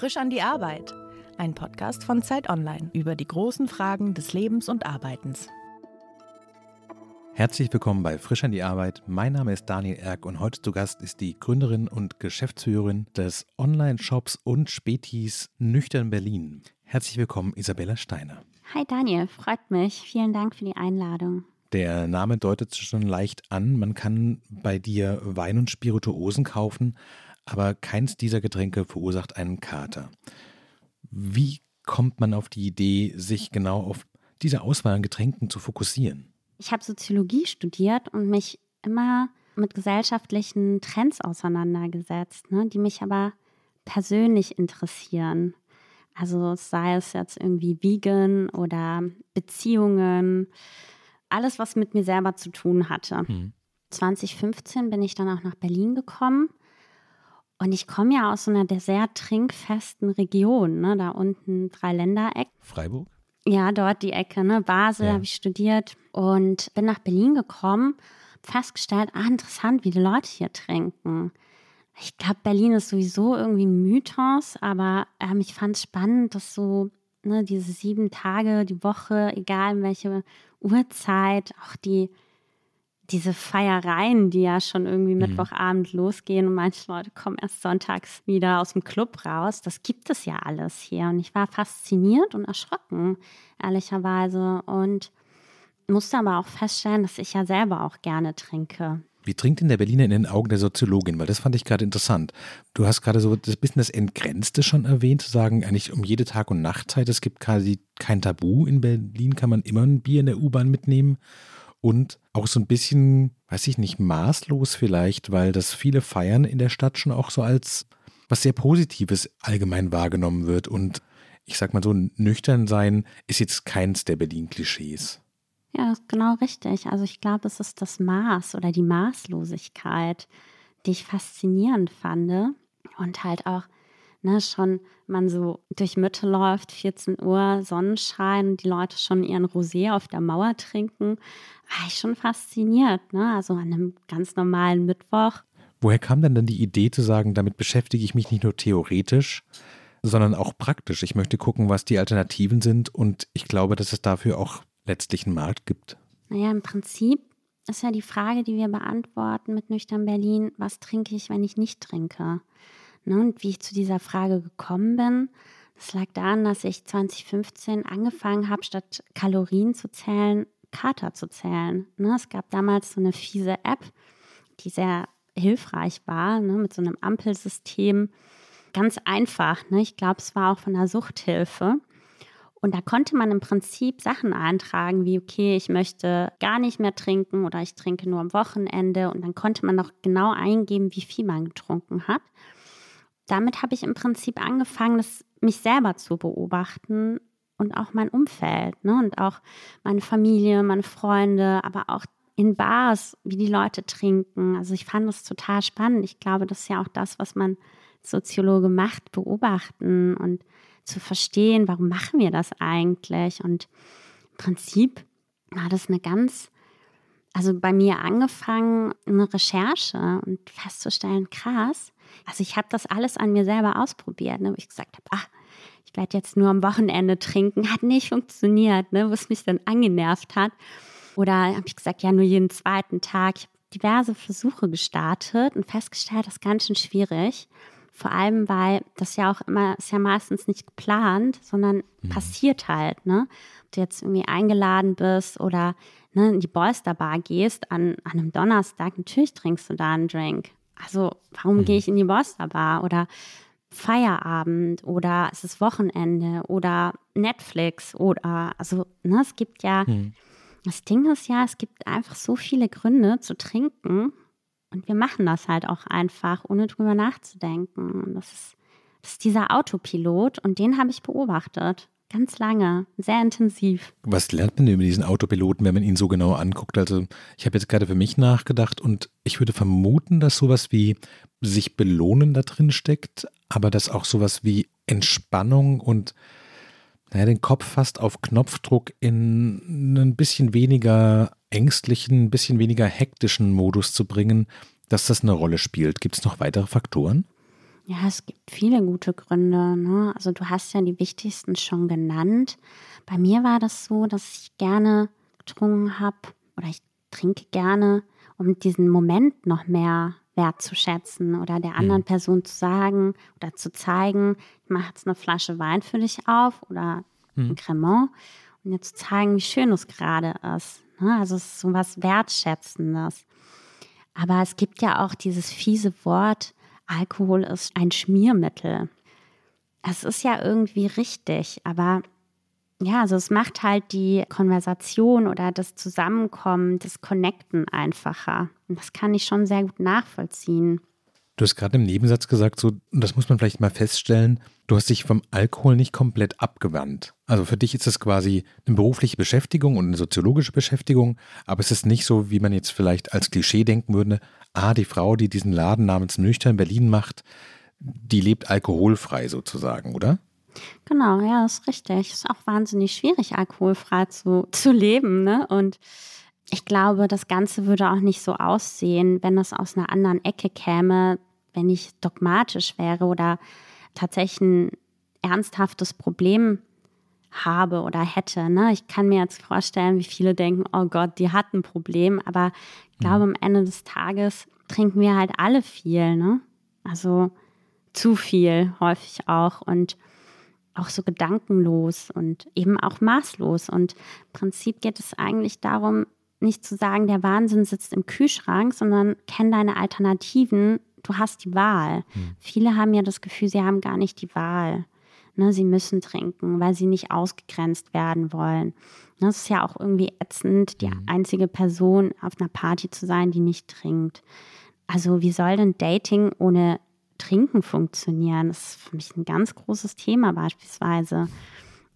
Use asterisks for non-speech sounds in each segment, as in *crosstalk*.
Frisch an die Arbeit. Ein Podcast von Zeit Online über die großen Fragen des Lebens und Arbeitens. Herzlich willkommen bei Frisch an die Arbeit. Mein Name ist Daniel Erck und heute zu Gast ist die Gründerin und Geschäftsführerin des Online-Shops und Spätis Nüchtern Berlin. Herzlich willkommen, Isabella Steiner. Hi Daniel, freut mich. Vielen Dank für die Einladung. Der Name deutet schon leicht an. Man kann bei dir Wein und Spirituosen kaufen, aber keins dieser Getränke verursacht einen Kater. Wie kommt man auf die Idee, sich genau auf diese Auswahl an Getränken zu fokussieren? Ich habe Soziologie studiert und mich immer mit gesellschaftlichen Trends auseinandergesetzt, ne, die mich aber persönlich interessieren. Also sei es jetzt irgendwie Vegan oder Beziehungen, alles, was mit mir selber zu tun hatte. Hm. 2015 bin ich dann auch nach Berlin gekommen und ich komme ja aus so einer sehr trinkfesten Region, ne? da unten Dreiländereck. Freiburg? Ja, dort die Ecke, ne? Basel ja. habe ich studiert und bin nach Berlin gekommen, festgestellt, ah, interessant, wie die Leute hier trinken. Ich glaube, Berlin ist sowieso irgendwie ein Mythos, aber ähm, ich fand es spannend, dass so ne, diese sieben Tage die Woche, egal welche Uhrzeit, auch die diese Feiereien, die ja schon irgendwie mhm. Mittwochabend losgehen und manche Leute kommen erst sonntags wieder aus dem Club raus, das gibt es ja alles hier. Und ich war fasziniert und erschrocken, ehrlicherweise. Und musste aber auch feststellen, dass ich ja selber auch gerne trinke. Wie trinkt denn der Berliner in den Augen der Soziologin? Weil das fand ich gerade interessant. Du hast gerade so ein bisschen das Entgrenzte schon erwähnt, zu sagen, eigentlich um jede Tag- und Nachtzeit, es gibt quasi kein Tabu. In Berlin kann man immer ein Bier in der U-Bahn mitnehmen und auch so ein bisschen, weiß ich nicht, maßlos vielleicht, weil das viele Feiern in der Stadt schon auch so als was sehr Positives allgemein wahrgenommen wird. Und ich sag mal so, nüchtern sein ist jetzt keins der Berlin-Klischees. Ja, genau richtig. Also ich glaube, es ist das Maß oder die Maßlosigkeit, die ich faszinierend fand. Und halt auch ne, schon man so durch Mitte läuft, 14 Uhr, Sonnenschein, die Leute schon ihren Rosé auf der Mauer trinken, war ich schon fasziniert. Ne? Also an einem ganz normalen Mittwoch. Woher kam denn dann die Idee zu sagen, damit beschäftige ich mich nicht nur theoretisch, sondern auch praktisch? Ich möchte gucken, was die Alternativen sind und ich glaube, dass es dafür auch letztlich einen Markt gibt. Naja, im Prinzip ist ja die Frage, die wir beantworten mit Nüchtern Berlin, was trinke ich, wenn ich nicht trinke? Ne, und wie ich zu dieser Frage gekommen bin, das lag daran, dass ich 2015 angefangen habe, statt Kalorien zu zählen, Kater zu zählen. Ne, es gab damals so eine fiese App, die sehr hilfreich war, ne, mit so einem Ampelsystem. Ganz einfach. Ne? Ich glaube, es war auch von der Suchthilfe. Und da konnte man im Prinzip Sachen eintragen, wie, okay, ich möchte gar nicht mehr trinken oder ich trinke nur am Wochenende. Und dann konnte man noch genau eingeben, wie viel man getrunken hat damit habe ich im Prinzip angefangen, das, mich selber zu beobachten und auch mein Umfeld ne? und auch meine Familie, meine Freunde, aber auch in Bars, wie die Leute trinken. Also ich fand das total spannend. Ich glaube, das ist ja auch das, was man Soziologe macht, beobachten und zu verstehen, warum machen wir das eigentlich? Und im Prinzip war das eine ganz, also bei mir angefangen, eine Recherche und festzustellen, krass, also ich habe das alles an mir selber ausprobiert, ne, wo ich gesagt habe, ach, ich werde jetzt nur am Wochenende trinken, hat nicht funktioniert, ne, was mich dann angenervt hat. Oder habe ich gesagt, ja, nur jeden zweiten Tag. Ich habe diverse Versuche gestartet und festgestellt, das ist ganz schön schwierig. Vor allem, weil das ja auch immer, ist ja meistens nicht geplant, sondern mhm. passiert halt, ne? Ob du jetzt irgendwie eingeladen bist oder ne, in die Boyster Bar gehst an, an einem Donnerstag, natürlich trinkst du da einen Drink. Also, warum mhm. gehe ich in die Boster Bar oder Feierabend oder es ist Wochenende oder Netflix oder also, ne, es gibt ja, mhm. das Ding ist ja, es gibt einfach so viele Gründe zu trinken und wir machen das halt auch einfach, ohne drüber nachzudenken. Und das ist, das ist dieser Autopilot und den habe ich beobachtet. Ganz lange, sehr intensiv. Was lernt man denn über diesen Autopiloten, wenn man ihn so genau anguckt? Also ich habe jetzt gerade für mich nachgedacht und ich würde vermuten, dass sowas wie sich belohnen da drin steckt, aber dass auch sowas wie Entspannung und naja, den Kopf fast auf Knopfdruck in ein bisschen weniger ängstlichen, ein bisschen weniger hektischen Modus zu bringen, dass das eine Rolle spielt. Gibt es noch weitere Faktoren? Ja, es gibt viele gute Gründe. Ne? Also du hast ja die wichtigsten schon genannt. Bei mir war das so, dass ich gerne getrunken habe oder ich trinke gerne, um diesen Moment noch mehr wertzuschätzen oder der anderen mhm. Person zu sagen oder zu zeigen, ich mache jetzt eine Flasche Wein für dich auf oder mhm. ein Cremant und jetzt zu zeigen, wie schön es gerade ist. Ne? Also es ist so was Wertschätzendes. Aber es gibt ja auch dieses fiese Wort, Alkohol ist ein Schmiermittel. Es ist ja irgendwie richtig, aber ja, also es macht halt die Konversation oder das Zusammenkommen, das Connecten einfacher. Und das kann ich schon sehr gut nachvollziehen. Du hast gerade im Nebensatz gesagt, so, das muss man vielleicht mal feststellen, du hast dich vom Alkohol nicht komplett abgewandt. Also für dich ist es quasi eine berufliche Beschäftigung und eine soziologische Beschäftigung, aber es ist nicht so, wie man jetzt vielleicht als Klischee denken würde, ah, die Frau, die diesen Laden namens Nüchtern Berlin macht, die lebt alkoholfrei sozusagen, oder? Genau, ja, ist richtig. Ist auch wahnsinnig schwierig, alkoholfrei zu, zu leben, ne? Und ich glaube, das Ganze würde auch nicht so aussehen, wenn es aus einer anderen Ecke käme, wenn ich dogmatisch wäre oder tatsächlich ein ernsthaftes Problem habe oder hätte. Ne? Ich kann mir jetzt vorstellen, wie viele denken, oh Gott, die hat ein Problem, aber ich glaube, mhm. am Ende des Tages trinken wir halt alle viel, ne? Also zu viel, häufig auch und auch so gedankenlos und eben auch maßlos. Und im Prinzip geht es eigentlich darum, nicht zu sagen, der Wahnsinn sitzt im Kühlschrank, sondern kenn deine Alternativen du hast die Wahl. Hm. Viele haben ja das Gefühl, sie haben gar nicht die Wahl. Ne, sie müssen trinken, weil sie nicht ausgegrenzt werden wollen. Das ist ja auch irgendwie ätzend, die hm. einzige Person auf einer Party zu sein, die nicht trinkt. Also wie soll denn Dating ohne Trinken funktionieren? Das ist für mich ein ganz großes Thema beispielsweise.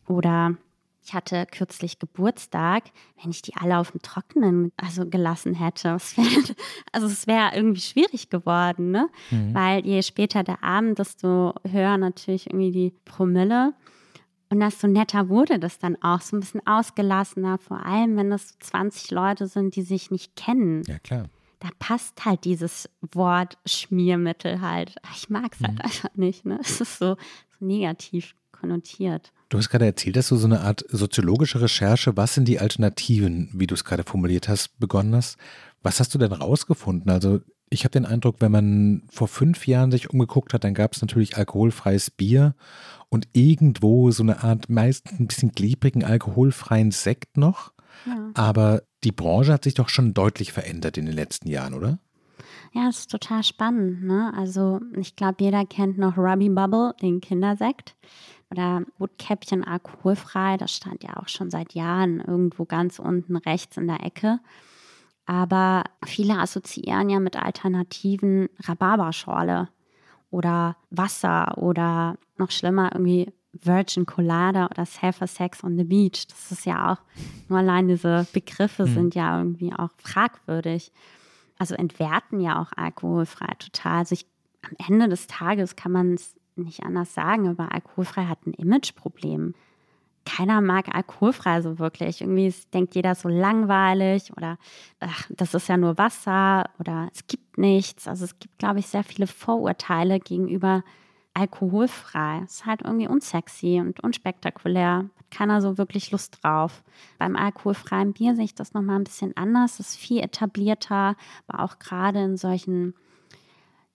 Oder ich hatte kürzlich Geburtstag, wenn ich die alle auf dem Trockenen also gelassen hätte. *laughs* Es wär, also es wäre irgendwie schwierig geworden, ne? Mhm. Weil je später der Abend, desto höher natürlich irgendwie die Promille. Und desto netter wurde das dann auch, so ein bisschen ausgelassener, vor allem wenn das so 20 Leute sind, die sich nicht kennen. Ja, klar. Da passt halt dieses Wort Schmiermittel halt. Ich mag es halt mhm. einfach nicht. Ne? *laughs* Es ist so, so negativ konnotiert. Du hast gerade erzählt, dass du so eine Art soziologische Recherche, was sind die Alternativen, wie du es gerade formuliert hast, begonnen hast. Was hast du denn rausgefunden? Also ich habe den Eindruck, wenn man vor fünf Jahren sich umgeguckt hat, dann gab es natürlich alkoholfreies Bier und irgendwo so eine Art meist ein bisschen klebrigen alkoholfreien Sekt noch. Ja. Aber die Branche hat sich doch schon deutlich verändert in den letzten Jahren, oder? Ja, das ist total spannend. Ne? Also ich glaube, jeder kennt noch Ruby Bubble, den Kindersekt oder Rotkäppchen alkoholfrei. Das stand ja auch schon seit Jahren irgendwo ganz unten rechts in der Ecke. Aber viele assoziieren ja mit Alternativen Rhabarberschorle oder Wasser oder noch schlimmer irgendwie Virgin Colada oder Safer Sex on the Beach. Das ist ja auch, nur allein diese Begriffe mhm. sind ja irgendwie auch fragwürdig. Also entwerten ja auch alkoholfrei total. Also ich, am Ende des Tages kann man es nicht anders sagen, aber alkoholfrei hat ein Imageproblem. Keiner mag alkoholfrei so wirklich. Irgendwie denkt jeder so langweilig oder ach, das ist ja nur Wasser oder es gibt nichts. Also es gibt, glaube ich, sehr viele Vorurteile gegenüber alkoholfrei. Es ist halt irgendwie unsexy und unspektakulär. Hat keiner so wirklich Lust drauf. Beim alkoholfreien Bier sehe ich das nochmal ein bisschen anders. Es ist viel etablierter, aber auch gerade in solchen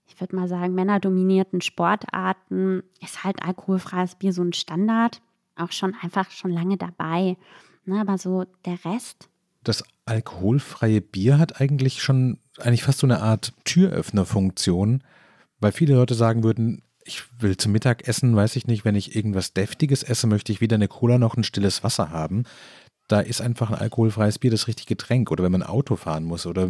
ich würde mal sagen, männerdominierten Sportarten ist halt alkoholfreies Bier so ein Standard. Auch schon einfach schon lange dabei. Ne, aber so der Rest. Das alkoholfreie Bier hat eigentlich schon eigentlich fast so eine Art Türöffnerfunktion, weil viele Leute sagen würden, ich will zum Mittagessen, weiß ich nicht, wenn ich irgendwas Deftiges esse, möchte ich weder eine Cola noch ein stilles Wasser haben. Da ist einfach ein alkoholfreies Bier das richtige Getränk. Oder wenn man Auto fahren muss oder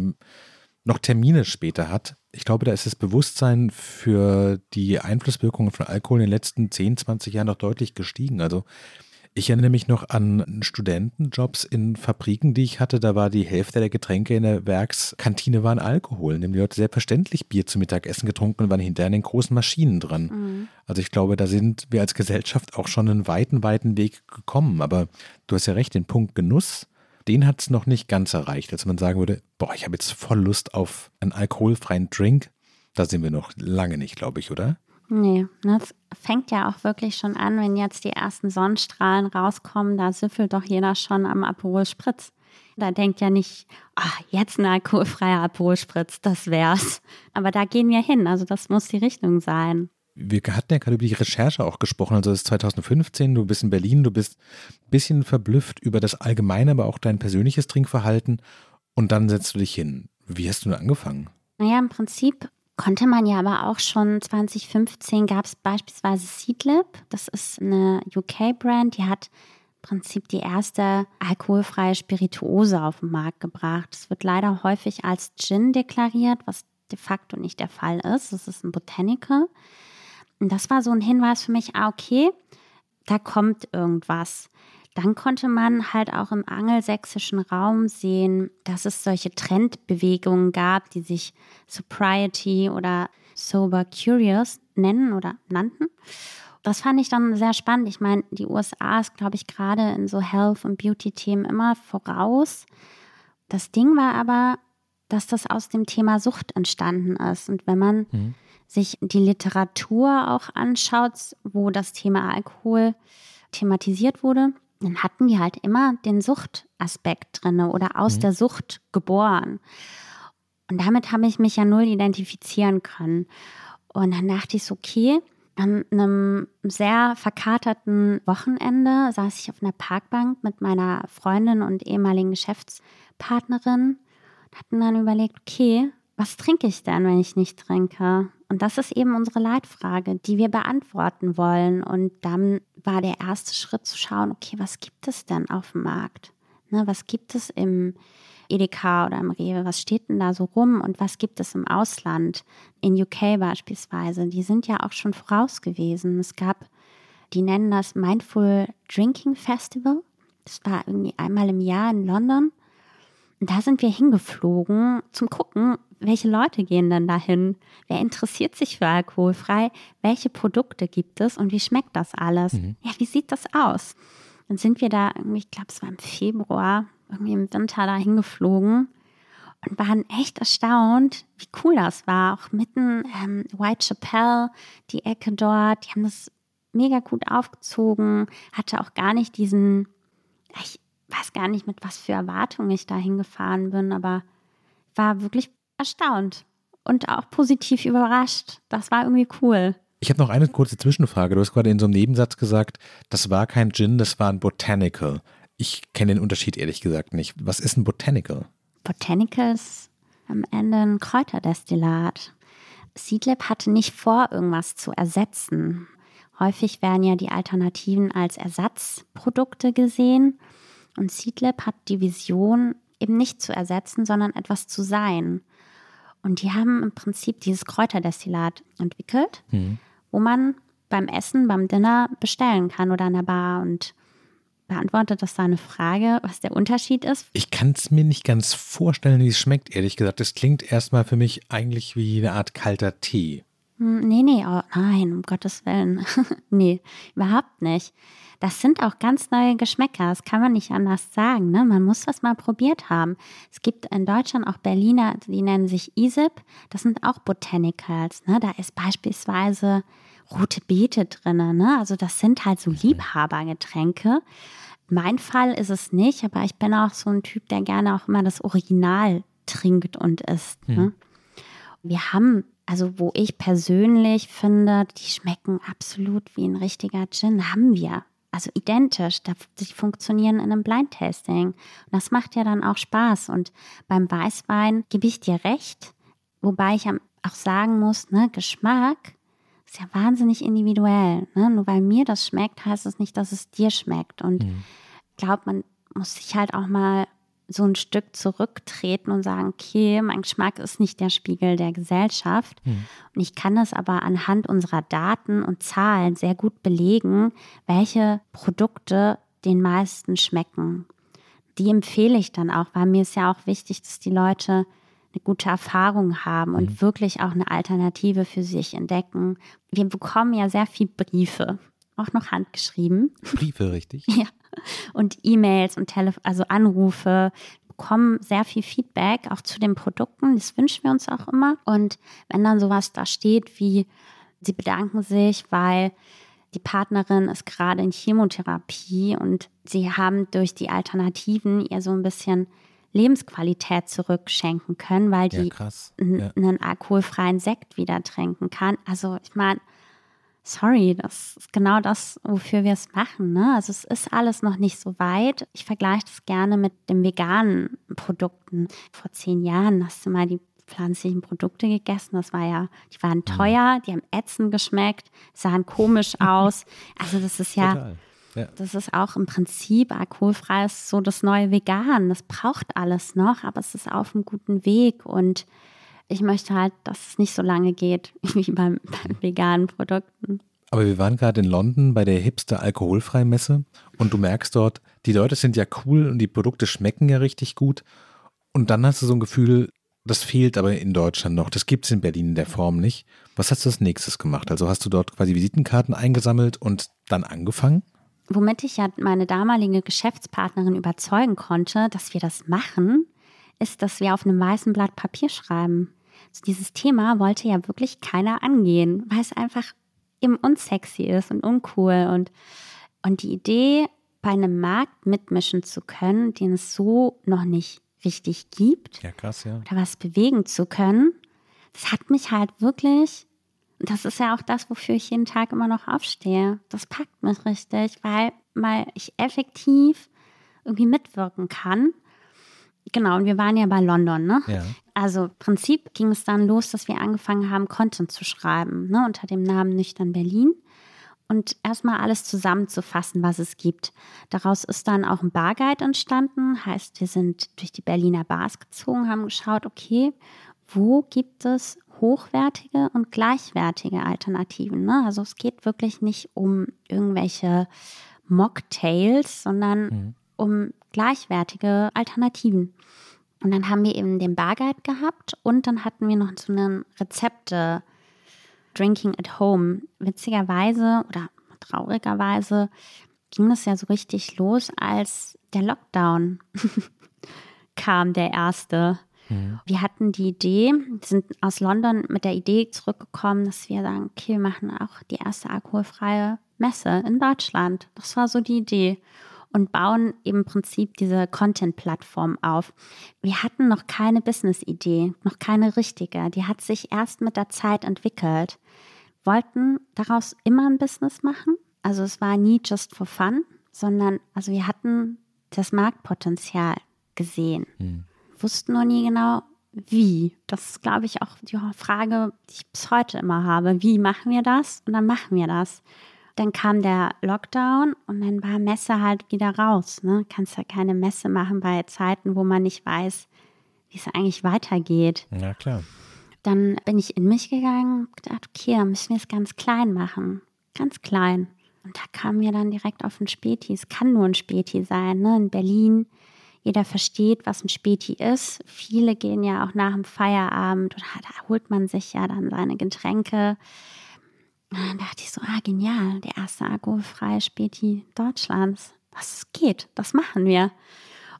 noch Termine später hat. Ich glaube, da ist das Bewusstsein für die Einflusswirkungen von Alkohol in den letzten 10, 20 Jahren noch deutlich gestiegen. Also ich erinnere mich noch an Studentenjobs in Fabriken, die ich hatte. Da war die Hälfte der Getränke in der Werkskantine waren Alkohol. Nämlich die Leute selbstverständlich Bier zum Mittagessen getrunken und waren hinterher in den großen Maschinen dran. Mhm. Also ich glaube, da sind wir als Gesellschaft auch schon einen weiten, weiten Weg gekommen. Aber du hast ja recht, den Punkt Genuss den hat es noch nicht ganz erreicht, als man sagen würde, boah, ich habe jetzt voll Lust auf einen alkoholfreien Drink. Da sind wir noch lange nicht, glaube ich, oder? Nee, das fängt ja auch wirklich schon an, wenn jetzt die ersten Sonnenstrahlen rauskommen, da süffelt doch jeder schon am Aperol Spritz. Da denkt ja nicht, ach, jetzt ein alkoholfreier Aperol Spritz, das wär's. Aber da gehen wir hin, also das muss die Richtung sein. Wir hatten ja gerade über die Recherche auch gesprochen, also es ist 2015, du bist in Berlin, du bist ein bisschen verblüfft über das allgemeine, aber auch dein persönliches Trinkverhalten und dann setzt du dich hin. Wie hast du denn angefangen? Naja, im Prinzip konnte man ja aber auch schon 2015 gab es beispielsweise Seedlip. Das ist eine UK-Brand, die hat im Prinzip die erste alkoholfreie Spirituose auf den Markt gebracht. Es wird leider häufig als Gin deklariert, was de facto nicht der Fall ist. Es ist ein Botanical. Und das war so ein Hinweis für mich, ah, okay, da kommt irgendwas. Dann konnte man halt auch im angelsächsischen Raum sehen, dass es solche Trendbewegungen gab, die sich Sobriety oder Sober Curious nennen oder nannten. Das fand ich dann sehr spannend. Ich meine, die USA ist, glaube ich, gerade in so Health- und Beauty-Themen immer voraus. Das Ding war aber, dass das aus dem Thema Sucht entstanden ist. Und wenn man mhm. Sich die Literatur auch anschaut, wo das Thema Alkohol thematisiert wurde, dann hatten die halt immer den Suchtaspekt drin oder aus mhm. der Sucht geboren. Und damit habe ich mich ja null identifizieren können. Und dann dachte ich so, okay, an einem sehr verkaterten Wochenende saß ich auf einer Parkbank mit meiner Freundin und ehemaligen Geschäftspartnerin und hatten dann überlegt, okay, was trinke ich denn, wenn ich nicht trinke? Und das ist eben unsere Leitfrage, die wir beantworten wollen. Und dann war der erste Schritt zu schauen, okay, was gibt es denn auf dem Markt? Ne, was gibt es im Edeka oder im Rewe? Was steht denn da so rum? Und was gibt es im Ausland? In UK beispielsweise. Die sind ja auch schon voraus gewesen. Es gab, die nennen das Mindful Drinking Festival. Das war irgendwie einmal im Jahr in London. Und da sind wir hingeflogen zum Gucken, welche Leute gehen denn dahin? Wer interessiert sich für alkoholfrei? Welche Produkte gibt es und wie schmeckt das alles? Mhm. Ja, wie sieht das aus? Dann sind wir da irgendwie, ich glaube, es war im Februar, irgendwie im Winter da hingeflogen und waren echt erstaunt, wie cool das war. Auch mitten ähm, Whitechapel, die Ecke dort, die haben das mega gut aufgezogen, hatte auch gar nicht diesen, ich weiß gar nicht, mit was für Erwartungen ich da hingefahren bin, aber war wirklich erstaunt und auch positiv überrascht. Das war irgendwie cool. Ich habe noch eine kurze Zwischenfrage. Du hast gerade in so einem Nebensatz gesagt, das war kein Gin, das war ein Botanical. Ich kenne den Unterschied ehrlich gesagt nicht. Was ist ein Botanical? Botanical ist am Ende ein Kräuterdestillat. Seedlip hatte nicht vor, irgendwas zu ersetzen. Häufig werden ja die Alternativen als Ersatzprodukte gesehen. Und Seedlip hat die Vision, eben nicht zu ersetzen, sondern etwas zu sein. Und die haben im Prinzip dieses Kräuterdestillat entwickelt, mhm. wo man beim Essen, beim Dinner bestellen kann oder an der Bar. Und beantwortet das da eine Frage, was der Unterschied ist? Ich kann es mir nicht ganz vorstellen, wie es schmeckt, ehrlich gesagt. Das klingt erstmal für mich eigentlich wie eine Art kalter Tee. Hm, nee, nee, oh, nein, um Gottes Willen. *laughs* nee, überhaupt nicht. Das sind auch ganz neue Geschmäcker, das kann man nicht anders sagen. Ne? Man muss das mal probiert haben. Es gibt in Deutschland auch Berliner, die nennen sich ISIP, das sind auch Botanicals. Ne? Da ist beispielsweise rote Beete drin. Ne? Also das sind halt so Liebhabergetränke. Mein Fall ist es nicht, aber ich bin auch so ein Typ, der gerne auch immer das Original trinkt und isst. Ne? Mhm. Wir haben also wo ich persönlich finde, die schmecken absolut wie ein richtiger Gin, haben wir also identisch. Die funktionieren in einem Blind-Tasting. Und das macht ja dann auch Spaß. Und beim Weißwein gebe ich dir recht, wobei ich auch sagen muss, ne, Geschmack ist ja wahnsinnig individuell. Ne? Nur weil mir das schmeckt, heißt es das nicht, dass es dir schmeckt. Und mhm. ich glaube, man muss sich halt auch mal so ein Stück zurücktreten und sagen, okay, mein Geschmack ist nicht der Spiegel der Gesellschaft. Mhm. Und ich kann das aber anhand unserer Daten und Zahlen sehr gut belegen, welche Produkte den meisten schmecken. Die empfehle ich dann auch, weil mir ist ja auch wichtig, dass die Leute eine gute Erfahrung haben und mhm. wirklich auch eine Alternative für sich entdecken. Wir bekommen ja sehr viele Briefe, auch noch handgeschrieben. Briefe, richtig? *laughs* ja *laughs* und E-Mails und Telef also Anrufe bekommen sehr viel Feedback auch zu den Produkten. Das wünschen wir uns auch immer. Und wenn dann sowas da steht wie sie bedanken sich, weil die Partnerin ist gerade in Chemotherapie und sie haben durch die Alternativen ihr so ein bisschen Lebensqualität zurückschenken können, weil die Ja, Ja. einen alkoholfreien Sekt wieder trinken kann. Also ich meine, sorry, das ist genau das, wofür wir es machen. Ne? Also es ist alles noch nicht so weit. Ich vergleiche das gerne mit den veganen Produkten. Vor zehn Jahren hast du mal die pflanzlichen Produkte gegessen. Das war ja, die waren teuer, die haben ätzend geschmeckt, sahen komisch *laughs* aus. Also das ist ja. Ja. das ist auch im Prinzip alkoholfrei ist so das neue Vegan. Das braucht alles noch, aber es ist auf einem guten Weg und ich möchte halt, dass es nicht so lange geht *laughs* wie beim, bei veganen Produkten. Aber wir waren gerade in London bei der Hipster alkoholfrei Messe und du merkst dort, die Leute sind ja cool und die Produkte schmecken ja richtig gut. Und dann hast du so ein Gefühl, das fehlt aber in Deutschland noch. Das gibt es in Berlin in der Form nicht. Was hast du als nächstes gemacht? Also hast du dort quasi Visitenkarten eingesammelt und dann angefangen? Womit ich ja meine damalige Geschäftspartnerin überzeugen konnte, dass wir das machen, ist, dass wir auf einem weißen Blatt Papier schreiben. Also dieses Thema wollte ja wirklich keiner angehen, weil es einfach eben unsexy ist und uncool. Und, und die Idee, bei einem Markt mitmischen zu können, den es so noch nicht richtig gibt, Ja, krass, ja. oder was bewegen zu können, das hat mich halt wirklich, und das ist ja auch das, wofür ich jeden Tag immer noch aufstehe. Das packt mich richtig, weil, weil ich effektiv irgendwie mitwirken kann. Genau, und wir waren ja bei London, ne? Ja. Also im Prinzip ging es dann los, dass wir angefangen haben, Content zu schreiben, ne, unter dem Namen Nüchtern Berlin. Und erstmal alles zusammenzufassen, was es gibt. Daraus ist dann auch ein Barguide entstanden. Heißt, wir sind durch die Berliner Bars gezogen, haben geschaut, okay, wo gibt es hochwertige und gleichwertige Alternativen? Ne? Also es geht wirklich nicht um irgendwelche Mocktails, sondern um gleichwertige Alternativen. Und dann haben wir eben den Barguide gehabt und dann hatten wir noch so einen Rezepte Drinking at Home. Witzigerweise oder traurigerweise ging das ja so richtig los, als der Lockdown *laughs* kam, der erste. Wir hatten die Idee, sind aus London mit der Idee zurückgekommen, dass wir sagen, okay, wir machen auch die erste alkoholfreie Messe in Deutschland. Das war so die Idee. Und bauen im Prinzip diese Content-Plattform auf. Wir hatten noch keine Business-Idee, noch keine richtige. Die hat sich erst mit der Zeit entwickelt. Wollten daraus immer ein Business machen. Also es war nie just for fun, sondern also wir hatten das Marktpotenzial gesehen wussten noch nie genau, wie. Das ist, glaube ich, auch die Frage, die ich bis heute immer habe. Wie machen wir das? Und dann machen wir das. Dann kam der Lockdown und dann war Messe halt wieder raus. Ne? Kannst ja keine Messe machen bei Zeiten, wo man nicht weiß, wie es eigentlich weitergeht. Ja, klar. Dann bin ich in mich gegangen und gedacht, okay, dann müssen wir es ganz klein machen. Ganz klein. Und da kamen wir dann direkt auf ein Späti. Es kann nur ein Späti sein, ne? In Berlin. Jeder versteht, was ein Späti ist. Viele gehen ja auch nach dem Feierabend und da holt man sich ja dann seine Getränke. Dann dachte ich so, ah, genial, der erste alkoholfreie Späti Deutschlands. Das geht, das machen wir.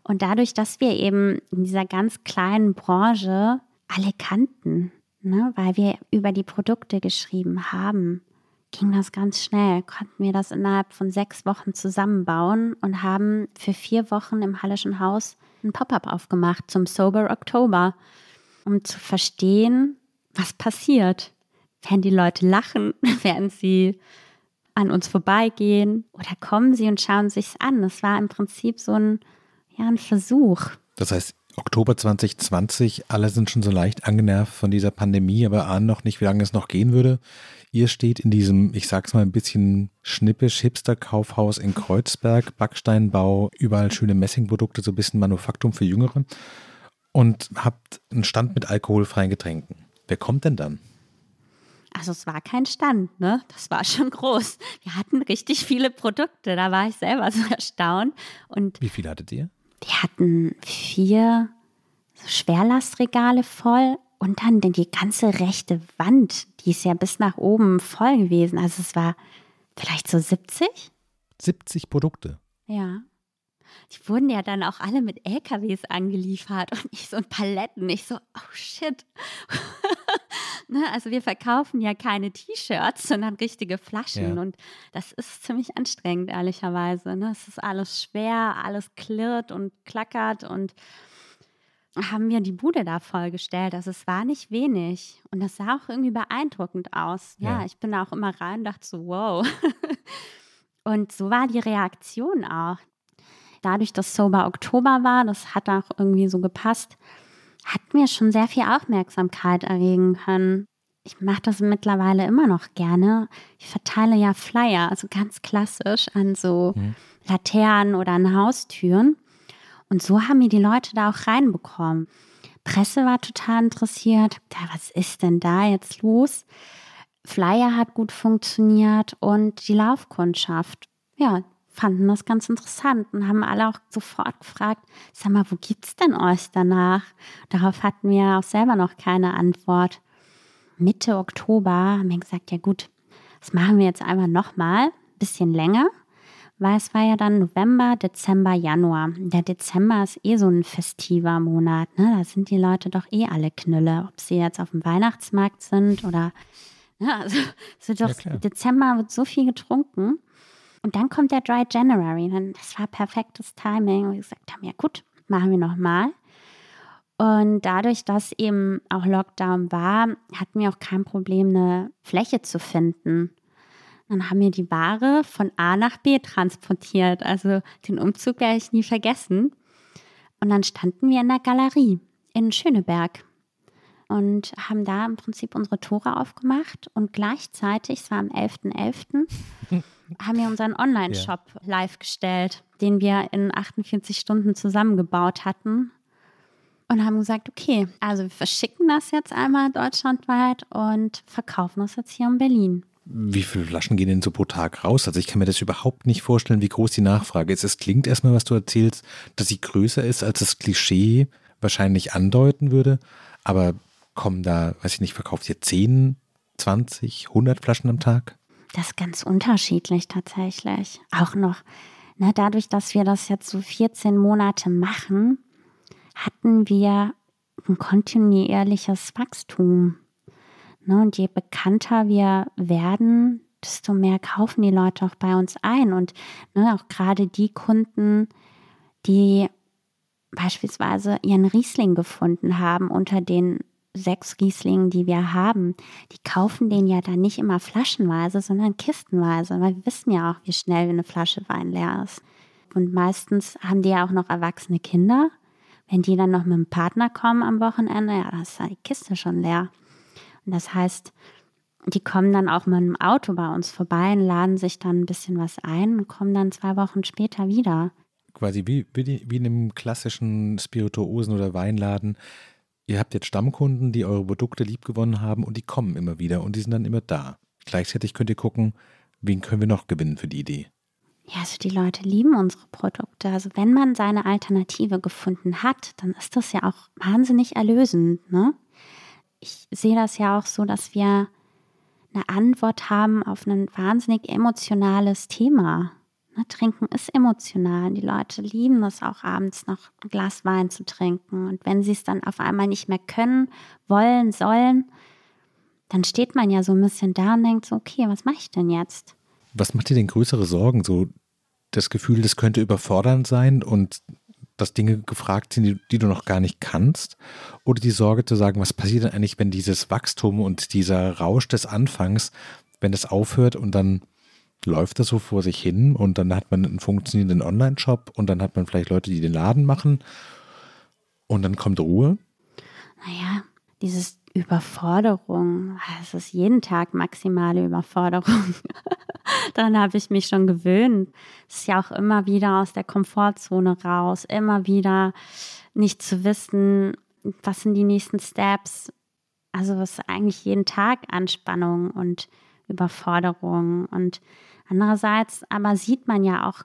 Und dadurch, dass wir eben in dieser ganz kleinen Branche alle kannten, ne, weil wir über die Produkte geschrieben haben, ging das ganz schnell. Konnten wir das innerhalb von sechs Wochen zusammenbauen und haben für vier Wochen im Hallischen Haus ein Pop-up aufgemacht zum Sober Oktober, um zu verstehen, was passiert. Werden die Leute lachen? *laughs* Werden sie an uns vorbeigehen? Oder kommen sie und schauen sich's an? Das war im Prinzip so ein, ja, ein Versuch. Das heißt, Oktober 2020, alle sind schon so leicht angenervt von dieser Pandemie, aber ahnen noch nicht, wie lange es noch gehen würde. Ihr steht in diesem, ich sag's mal ein bisschen schnippisch, Hipster-Kaufhaus in Kreuzberg, Backsteinbau, überall schöne Messingprodukte, so ein bisschen Manufaktum für Jüngere und habt einen Stand mit alkoholfreien Getränken. Wer kommt denn dann? Also es war kein Stand, ne? Das war schon groß. Wir hatten richtig viele Produkte, da war ich selber *laughs* so erstaunt. Und Wie viel hattet ihr? wir hatten vier so Schwerlastregale voll und dann denn die ganze rechte Wand, die ist ja bis nach oben voll gewesen. Also es war vielleicht so 70. 70 Produkte. Ja. Die wurden ja dann auch alle mit LKWs angeliefert und nicht so in Paletten. Ich so, oh shit. *laughs* Ne? Also wir verkaufen ja keine T-Shirts, sondern richtige Flaschen. Ja. Und das ist ziemlich anstrengend, ehrlicherweise. Ne? Es ist alles schwer, alles klirrt und klackert und haben wir die Bude da vollgestellt. Also es war nicht wenig. Und das sah auch irgendwie beeindruckend aus. Ja, Ja. ich bin da auch immer rein und dachte so, wow. *laughs* und so war die Reaktion auch. Dadurch, dass Sober Oktober war, das hat auch irgendwie so gepasst, hat mir schon sehr viel Aufmerksamkeit erregen können. Ich mache das mittlerweile immer noch gerne. Ich verteile ja Flyer, also ganz klassisch an so Laternen oder an Haustüren. Und so haben mir die Leute da auch reinbekommen. Presse war total interessiert. Da, was ist denn da jetzt los? Flyer hat gut funktioniert und die Laufkundschaft, ja, fanden das ganz interessant und haben alle auch sofort gefragt, sag mal, wo gibt's denn euch danach? Darauf hatten wir auch selber noch keine Antwort. Mitte Oktober haben wir gesagt, ja gut, das machen wir jetzt einmal nochmal, bisschen länger, weil es war ja dann November, Dezember, Januar. Der Dezember ist eh so ein festiver Monat, ne? Da sind die Leute doch eh alle Knülle, ob sie jetzt auf dem Weihnachtsmarkt sind oder ja, also es wird Ja, doch, klar. Dezember wird so viel getrunken. Und dann kommt der Dry January. Das war perfektes Timing. Und wir gesagt haben, ja gut, machen wir nochmal. Und dadurch, dass eben auch Lockdown war, hatten wir auch kein Problem, eine Fläche zu finden. Dann haben wir die Ware von A nach B transportiert. Also den Umzug werde ich nie vergessen. Und dann standen wir in der Galerie in Schöneberg und haben da im Prinzip unsere Tore aufgemacht. Und gleichzeitig, es war am 11.11., *laughs* haben wir unseren Online-Shop live gestellt, den wir in 48 Stunden zusammengebaut hatten. Und haben gesagt, okay, also wir verschicken das jetzt einmal deutschlandweit und verkaufen das jetzt hier in Berlin. Wie viele Flaschen gehen denn so pro Tag raus? Also ich kann mir das überhaupt nicht vorstellen, wie groß die Nachfrage ist. Es klingt erstmal, was du erzählst, dass sie größer ist, als das Klischee wahrscheinlich andeuten würde. Aber kommen da, weiß ich nicht, verkauft ihr 10, 20, 100 Flaschen am Tag? Das ist ganz unterschiedlich tatsächlich. Auch noch, ne, dadurch, dass wir das jetzt so 14 Monate machen, hatten wir ein kontinuierliches Wachstum. Ne, und je bekannter wir werden, desto mehr kaufen die Leute auch bei uns ein. Und ne, auch gerade die Kunden, die beispielsweise ihren Riesling gefunden haben unter den sechs Rieslingen, die wir haben, die kaufen den ja dann nicht immer flaschenweise, sondern kistenweise, weil wir wissen ja auch, wie schnell eine Flasche Wein leer ist. Und meistens haben die ja auch noch erwachsene Kinder. Wenn die dann noch mit dem Partner kommen am Wochenende, ja, dann ist die Kiste schon leer. Und das heißt, die kommen dann auch mit einem Auto bei uns vorbei und laden sich dann ein bisschen was ein und kommen dann zwei Wochen später wieder. Quasi wie, wie, wie in einem klassischen Spirituosen- oder Weinladen. Ihr habt jetzt Stammkunden, die eure Produkte liebgewonnen haben und die kommen immer wieder und die sind dann immer da. Gleichzeitig könnt ihr gucken, wen können wir noch gewinnen für die Idee. Ja, also die Leute lieben unsere Produkte. Also wenn man seine Alternative gefunden hat, dann ist das ja auch wahnsinnig erlösend. Ne? Ich sehe das ja auch so, dass wir eine Antwort haben auf ein wahnsinnig emotionales Thema. Trinken ist emotional. Die Leute lieben es auch abends noch ein Glas Wein zu trinken. Und wenn sie es dann auf einmal nicht mehr können, wollen, sollen, dann steht man ja so ein bisschen da und denkt so, okay, was mache ich denn jetzt? Was macht dir denn größere Sorgen? So das Gefühl, das könnte überfordernd sein und dass Dinge gefragt sind, die, die du noch gar nicht kannst? Oder die Sorge zu sagen, was passiert denn eigentlich, wenn dieses Wachstum und dieser Rausch des Anfangs, wenn das aufhört und dann läuft das so vor sich hin und dann hat man einen funktionierenden Online-Shop und dann hat man vielleicht Leute, die den Laden machen und dann kommt Ruhe? Naja, dieses Überforderung, es ist jeden Tag maximale Überforderung. *laughs* Daran habe ich mich schon gewöhnt. Es ist ja auch immer wieder aus der Komfortzone raus, immer wieder nicht zu wissen, was sind die nächsten Steps. Also es ist eigentlich jeden Tag Anspannung und Überforderung. Und andererseits aber sieht man ja auch,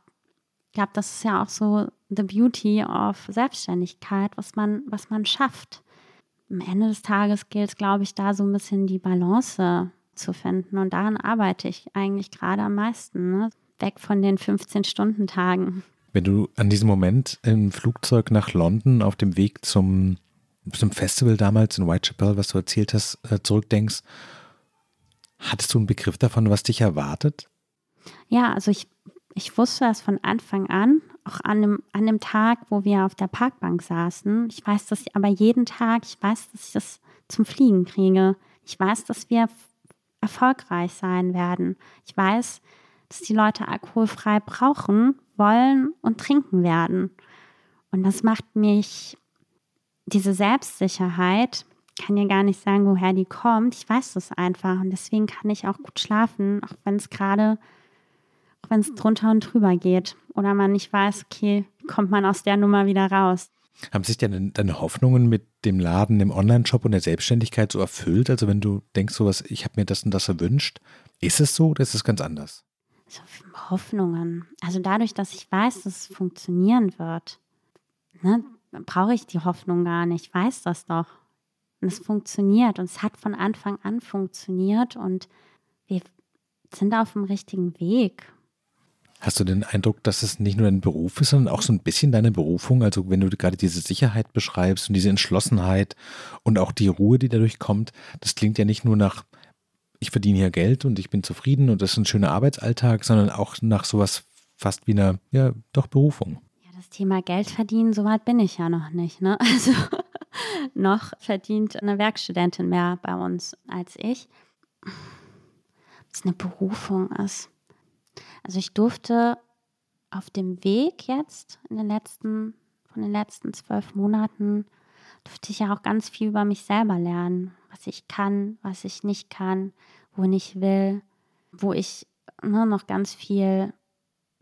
ich glaube, das ist ja auch so the beauty of Selbstständigkeit, was man, was man schafft am Ende des Tages gilt es, glaube ich, da so ein bisschen die Balance zu finden. Und daran arbeite ich eigentlich gerade am meisten. Ne? Weg von den 15-Stunden-Tagen. Wenn du an diesem Moment im Flugzeug nach London auf dem Weg zum zum Festival damals in Whitechapel, was du erzählt hast, äh, zurückdenkst, hattest du einen Begriff davon, was dich erwartet? Ja, also ich, ich wusste das von Anfang an, auch an dem, an dem Tag, wo wir auf der Parkbank saßen. Ich weiß das aber jeden Tag, ich weiß, dass ich das zum Fliegen kriege. Ich weiß, dass wir erfolgreich sein werden. Ich weiß, dass die Leute alkoholfrei brauchen, wollen und trinken werden. Und das macht mich, diese Selbstsicherheit, kann ja gar nicht sagen, woher die kommt. Ich weiß das einfach und deswegen kann ich auch gut schlafen, auch wenn es gerade, auch wenn es drunter und drüber geht oder man nicht weiß, okay, kommt man aus der Nummer wieder raus. Haben sich deine, deine Hoffnungen mit dem Laden, dem Online-Shop und der Selbstständigkeit so erfüllt? Also wenn du denkst, sowas, ich habe mir das und das erwünscht, ist es so oder ist es ganz anders? So Hoffnungen. Also dadurch, dass ich weiß, dass es funktionieren wird, ne, brauche ich die Hoffnung gar nicht. Ich weiß das doch. Und es funktioniert und es hat von Anfang an funktioniert und wir sind auf dem richtigen Weg. Hast du den Eindruck, dass es nicht nur dein Beruf ist, sondern auch so ein bisschen deine Berufung? Also wenn du gerade diese Sicherheit beschreibst und diese Entschlossenheit und auch die Ruhe, die dadurch kommt, das klingt ja nicht nur nach, ich verdiene hier Geld und ich bin zufrieden und das ist ein schöner Arbeitsalltag, sondern auch nach sowas fast wie einer, ja, doch Berufung. Ja, das Thema Geld verdienen, so weit bin ich ja noch nicht. Ne? *laughs* Also noch verdient eine Werkstudentin mehr bei uns als ich. Es eine Berufung ist. Also ich durfte auf dem Weg jetzt in den letzten, von den letzten zwölf Monaten, durfte ich ja auch ganz viel über mich selber lernen, was ich kann, was ich nicht kann, wohin ich will, wo ich ne, noch ganz viel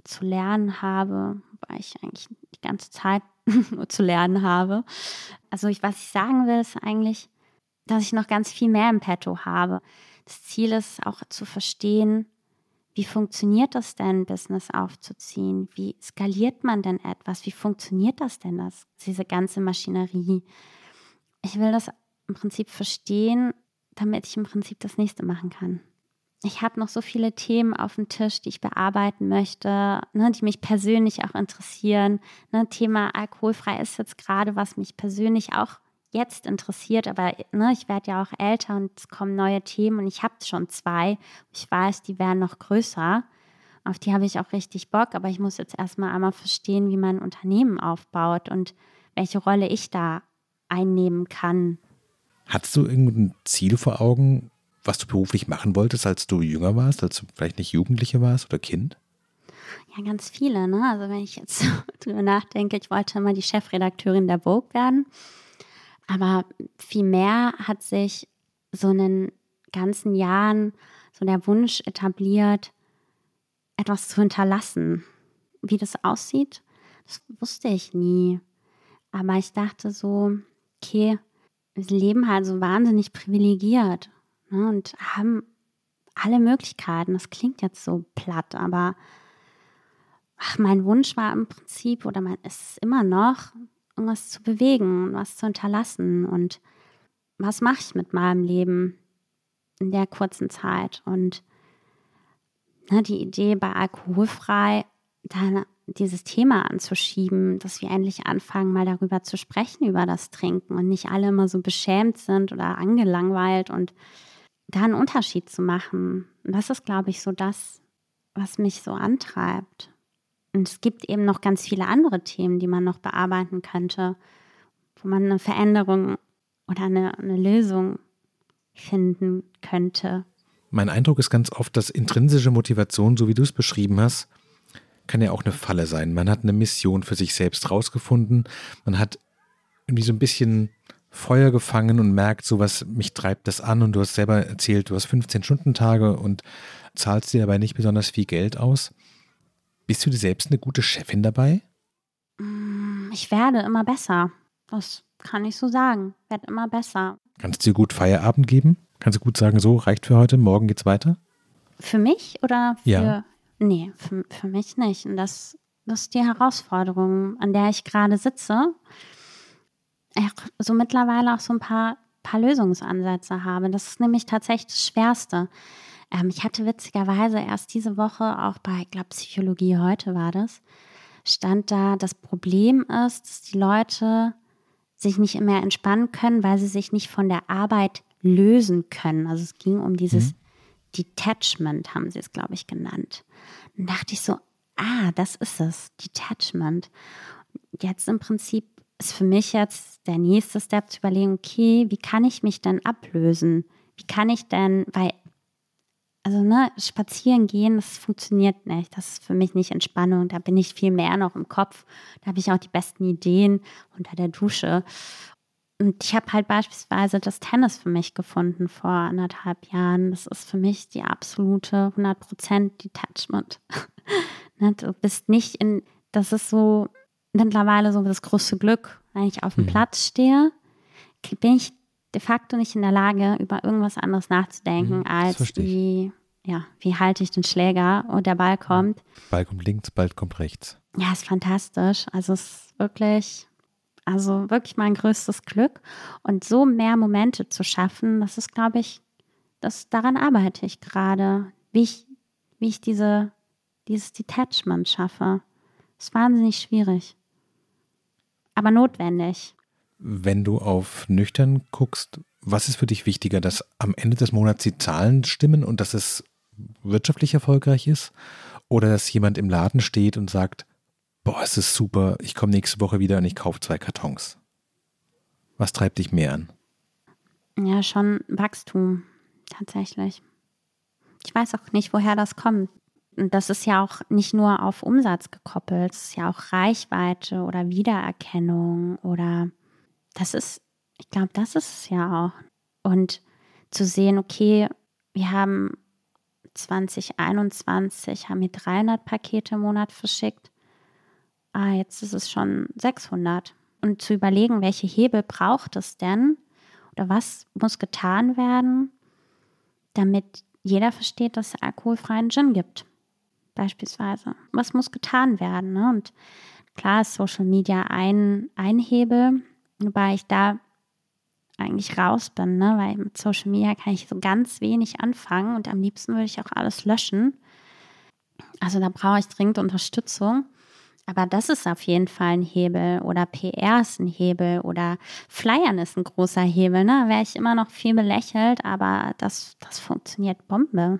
zu lernen habe, weil ich eigentlich die ganze Zeit *laughs* zu lernen habe. Also ich, was ich sagen will, ist eigentlich, dass ich noch ganz viel mehr im Petto habe. Das Ziel ist auch zu verstehen, wie funktioniert das denn, Business aufzuziehen? Wie skaliert man denn etwas? Wie funktioniert das denn, das, diese ganze Maschinerie? Ich will das im Prinzip verstehen, damit ich im Prinzip das nächste machen kann. Ich habe noch so viele Themen auf dem Tisch, die ich bearbeiten möchte, ne, die mich persönlich auch interessieren. Ne, Thema alkoholfrei ist jetzt gerade, was mich persönlich auch jetzt interessiert, aber ne, ich werde ja auch älter und es kommen neue Themen und ich habe schon zwei. Ich weiß, die werden noch größer. Auf die habe ich auch richtig Bock, aber ich muss jetzt erstmal einmal verstehen, wie mein Unternehmen aufbaut und welche Rolle ich da einnehmen kann. Hattest du irgendein Ziel vor Augen, was du beruflich machen wolltest, als du jünger warst, als du vielleicht nicht Jugendliche warst oder Kind? Ja, ganz viele. Ne? Also wenn ich jetzt *laughs* drüber nachdenke, ich wollte immer die Chefredakteurin der Vogue werden. Aber viel mehr hat sich so in den ganzen Jahren so der Wunsch etabliert, etwas zu hinterlassen. Wie das aussieht, das wusste ich nie. Aber ich dachte so, okay, wir leben halt so wahnsinnig privilegiert und haben alle Möglichkeiten. Das klingt jetzt so platt, aber ach, mein Wunsch war im Prinzip, oder mein, ist es immer noch, irgendwas zu bewegen, was zu hinterlassen und was mache ich mit meinem Leben in der kurzen Zeit. Und ne, die Idee bei Alkoholfrei, dann dieses Thema anzuschieben, dass wir endlich anfangen, mal darüber zu sprechen, über das Trinken und nicht alle immer so beschämt sind oder angelangweilt und da einen Unterschied zu machen. Und das ist, glaube ich, so das, was mich so antreibt. Und es gibt eben noch ganz viele andere Themen, die man noch bearbeiten könnte, wo man eine Veränderung oder eine, eine Lösung finden könnte. Mein Eindruck ist ganz oft, dass intrinsische Motivation, so wie du es beschrieben hast, kann ja auch eine Falle sein. Man hat eine Mission für sich selbst rausgefunden. Man hat irgendwie so ein bisschen Feuer gefangen und merkt, so was mich treibt das an. Und du hast selber erzählt, du hast 15-Stunden-Tage und zahlst dir dabei nicht besonders viel Geld aus. Bist du dir selbst eine gute Chefin dabei? Mm, ich werde immer besser. Das kann ich so sagen. Werde immer besser. Kannst du dir gut Feierabend geben? Kannst du gut sagen, so reicht für heute, morgen geht's weiter? Für mich oder für. Ja. Nee, für, für mich nicht. Und das, das ist die Herausforderung, an der ich gerade sitze. So mittlerweile auch so ein paar, paar Lösungsansätze habe. Das ist nämlich tatsächlich das Schwerste. Ähm, ich hatte witzigerweise erst diese Woche auch bei, ich glaube, Psychologie heute war das, stand da, das Problem ist, dass die Leute sich nicht mehr entspannen können, weil sie sich nicht von der Arbeit lösen können. Also es ging um dieses mhm. Detachment, haben sie es, glaube ich, genannt. Dann dachte ich so, ah, das ist es, Detachment. Jetzt im Prinzip ist für mich jetzt der nächste Step zu überlegen, okay, wie kann ich mich denn ablösen? Wie kann ich denn, weil, also ne, spazieren gehen, das funktioniert nicht. Das ist für mich nicht Entspannung. Da bin ich viel mehr noch im Kopf. Da habe ich auch die besten Ideen unter der Dusche. Und ich habe halt beispielsweise das Tennis für mich gefunden vor anderthalb Jahren. Das ist für mich die absolute 100% Detachment. *laughs* Ne, du bist nicht in, das ist so mittlerweile so das große Glück. Wenn ich auf dem mhm. Platz stehe, bin ich de facto nicht in der Lage, über irgendwas anderes nachzudenken, mhm, als wie, ja, wie halte ich den Schläger und der Ball kommt. Ball kommt links, Ball kommt rechts. Ja, ist fantastisch. Also es ist wirklich, also wirklich mein größtes Glück. Und so mehr Momente zu schaffen, das ist, glaube ich, das, daran arbeite ich gerade, wie ich, wie ich diese, dieses Detachment schaffe. Das ist wahnsinnig schwierig. Aber notwendig. Wenn du auf nüchtern guckst, was ist für dich wichtiger, dass am Ende des Monats die Zahlen stimmen und dass es wirtschaftlich erfolgreich ist? Oder dass jemand im Laden steht und sagt, boah, es ist super, ich komme nächste Woche wieder und ich kaufe zwei Kartons. Was treibt dich mehr an? Ja, schon Wachstum, tatsächlich. Ich weiß auch nicht, woher das kommt. Das ist ja auch nicht nur auf Umsatz gekoppelt, es ist ja auch Reichweite oder Wiedererkennung oder das ist, ich glaube, das ist es ja auch. Und zu sehen, okay, wir haben 2021, haben wir 300 Pakete im Monat verschickt. Ah, jetzt ist es schon 600. Und zu überlegen, welche Hebel braucht es denn oder was muss getan werden, damit jeder versteht, dass es alkoholfreien Gin gibt beispielsweise. Was muss getan werden? Ne? Und klar ist Social Media ein, ein Hebel, wobei ich da eigentlich raus bin, ne? weil mit Social Media kann ich so ganz wenig anfangen und am liebsten würde ich auch alles löschen. Also da brauche ich dringend Unterstützung. Aber das ist auf jeden Fall ein Hebel oder PR ist ein Hebel oder Flyern ist ein großer Hebel. Ne? Da wäre ich immer noch viel belächelt, aber das, das funktioniert Bombe.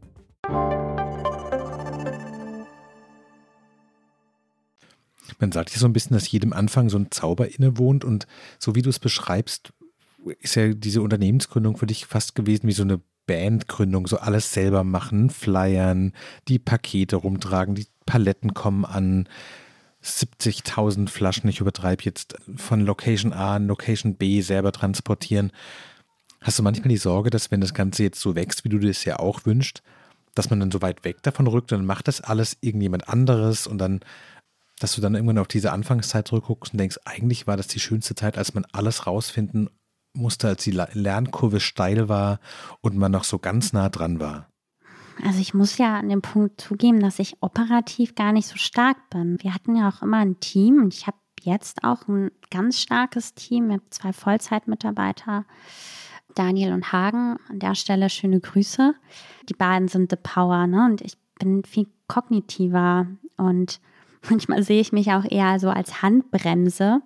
Man sagt ja so ein bisschen, dass jedem Anfang so ein Zauber innewohnt und so wie du es beschreibst, ist ja diese Unternehmensgründung für dich fast gewesen wie so eine Bandgründung, so alles selber machen, flyern, die Pakete rumtragen, die Paletten kommen an, 70.000 Flaschen, ich übertreibe jetzt, von Location A an Location B selber transportieren. Hast du manchmal die Sorge, dass wenn das Ganze jetzt so wächst, wie du das ja auch wünschst, dass man dann so weit weg davon rückt, dann macht das alles irgendjemand anderes und dann dass du dann irgendwann auf diese Anfangszeit zurückguckst und denkst, eigentlich war das die schönste Zeit, als man alles rausfinden musste, als die Lernkurve steil war und man noch so ganz nah dran war? Also ich muss ja an dem Punkt zugeben, dass ich operativ gar nicht so stark bin. Wir hatten ja auch immer ein Team und ich habe jetzt auch ein ganz starkes Team mit zwei Vollzeitmitarbeiter, Daniel und Hagen. An der Stelle schöne Grüße. Die beiden sind the Power, ne? Und ich bin viel kognitiver und Manchmal sehe ich mich auch eher so als Handbremse,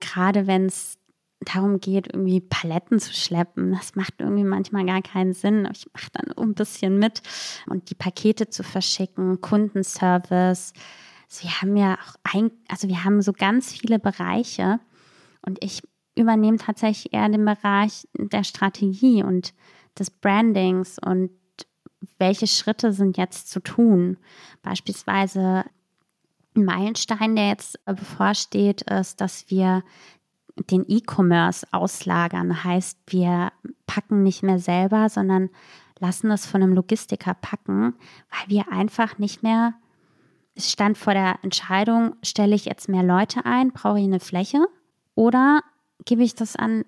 gerade wenn es darum geht, irgendwie Paletten zu schleppen. Das macht irgendwie manchmal gar keinen Sinn. Ich mache dann ein bisschen mit und die Pakete zu verschicken, Kundenservice. Also wir haben ja auch ein, also wir haben so ganz viele Bereiche und ich übernehme tatsächlich eher den Bereich der Strategie und des Brandings und welche Schritte sind jetzt zu tun. Beispielsweise Meilenstein, der jetzt äh, bevorsteht, ist, dass wir den E-Commerce auslagern. Heißt, wir packen nicht mehr selber, sondern lassen es von einem Logistiker packen, weil wir einfach nicht mehr, es stand vor der Entscheidung, stelle ich jetzt mehr Leute ein, brauche ich eine Fläche Oder gebe ich das an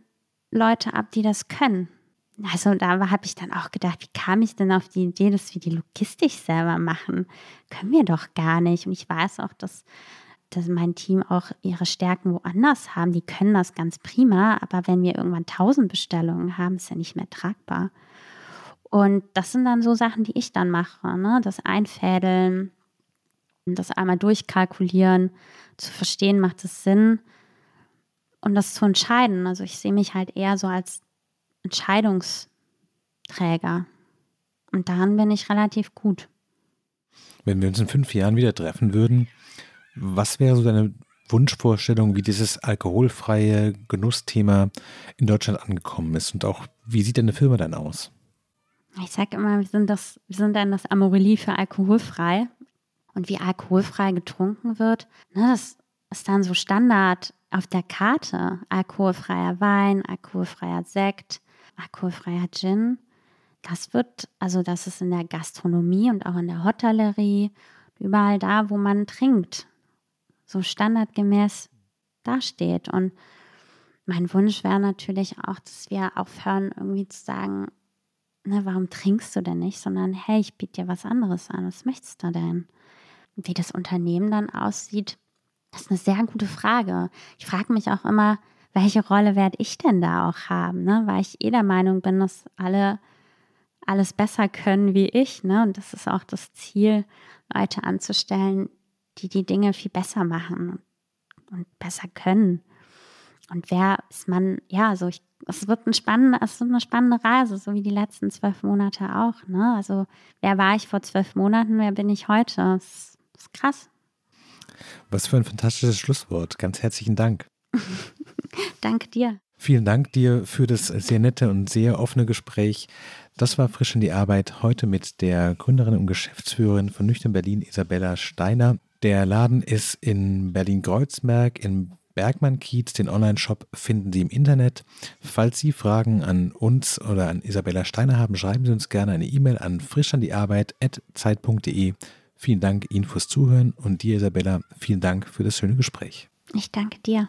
Leute ab, die das können? Also da habe ich dann auch gedacht, wie kam ich denn auf die Idee, dass wir die Logistik selber machen? Können wir doch gar nicht. Und ich weiß auch, dass, dass mein Team auch ihre Stärken woanders haben. Die können das ganz prima, aber wenn wir irgendwann tausend Bestellungen haben, ist ja nicht mehr tragbar. Und das sind dann so Sachen, die ich dann mache. Ne? Das Einfädeln, das einmal durchkalkulieren, zu verstehen, macht es Sinn und das zu entscheiden. Also ich sehe mich halt eher so als Entscheidungsträger. Und daran bin ich relativ gut. Wenn wir uns in fünf Jahren wieder treffen würden, was wäre so deine Wunschvorstellung, wie dieses alkoholfreie Genussthema in Deutschland angekommen ist? Und auch, wie sieht deine Firma dann aus? Ich sage immer, wir sind, das, wir sind dann das Amorelie für alkoholfrei. Und wie alkoholfrei getrunken wird, ne, das ist dann so Standard auf der Karte. Alkoholfreier Wein, alkoholfreier Sekt, alkoholfreier Gin. Das wird, also das ist in der Gastronomie und auch in der Hotellerie, überall da, wo man trinkt, so standardgemäß dasteht. Und mein Wunsch wäre natürlich auch, dass wir aufhören, irgendwie zu sagen, ne, warum trinkst du denn nicht, sondern hey, ich biete dir was anderes an, was möchtest du denn? Wie das Unternehmen dann aussieht, das ist eine sehr gute Frage. Ich frage mich auch immer, welche Rolle werde ich denn da auch haben, ne? weil ich eh der Meinung bin, dass alle alles besser können wie ich. Ne? Und das ist auch das Ziel, Leute anzustellen, die die Dinge viel besser machen und besser können. Und wer ist man, ja, so ich, es wird ein spannende, es wird eine spannende Reise, so wie die letzten zwölf Monate auch. Ne? Also wer war ich vor zwölf Monaten, wer bin ich heute? Das, das ist krass. Was für ein fantastisches Schlusswort. Ganz herzlichen Dank. *laughs* Danke dir. Vielen Dank dir für das sehr nette und sehr offene Gespräch. Das war frisch in die Arbeit heute mit der Gründerin und Geschäftsführerin von Nüchtern Berlin, Isabella Steiner. Der Laden ist in Berlin-Kreuzberg im Bergmann-Kiez. Den Online-Shop finden Sie im Internet. Falls Sie Fragen an uns oder an Isabella Steiner haben, schreiben Sie uns gerne eine E-Mail an frischandiarbeit.zeit.de. Vielen Dank Ihnen fürs Zuhören und dir, Isabella, vielen Dank für das schöne Gespräch. Ich danke dir.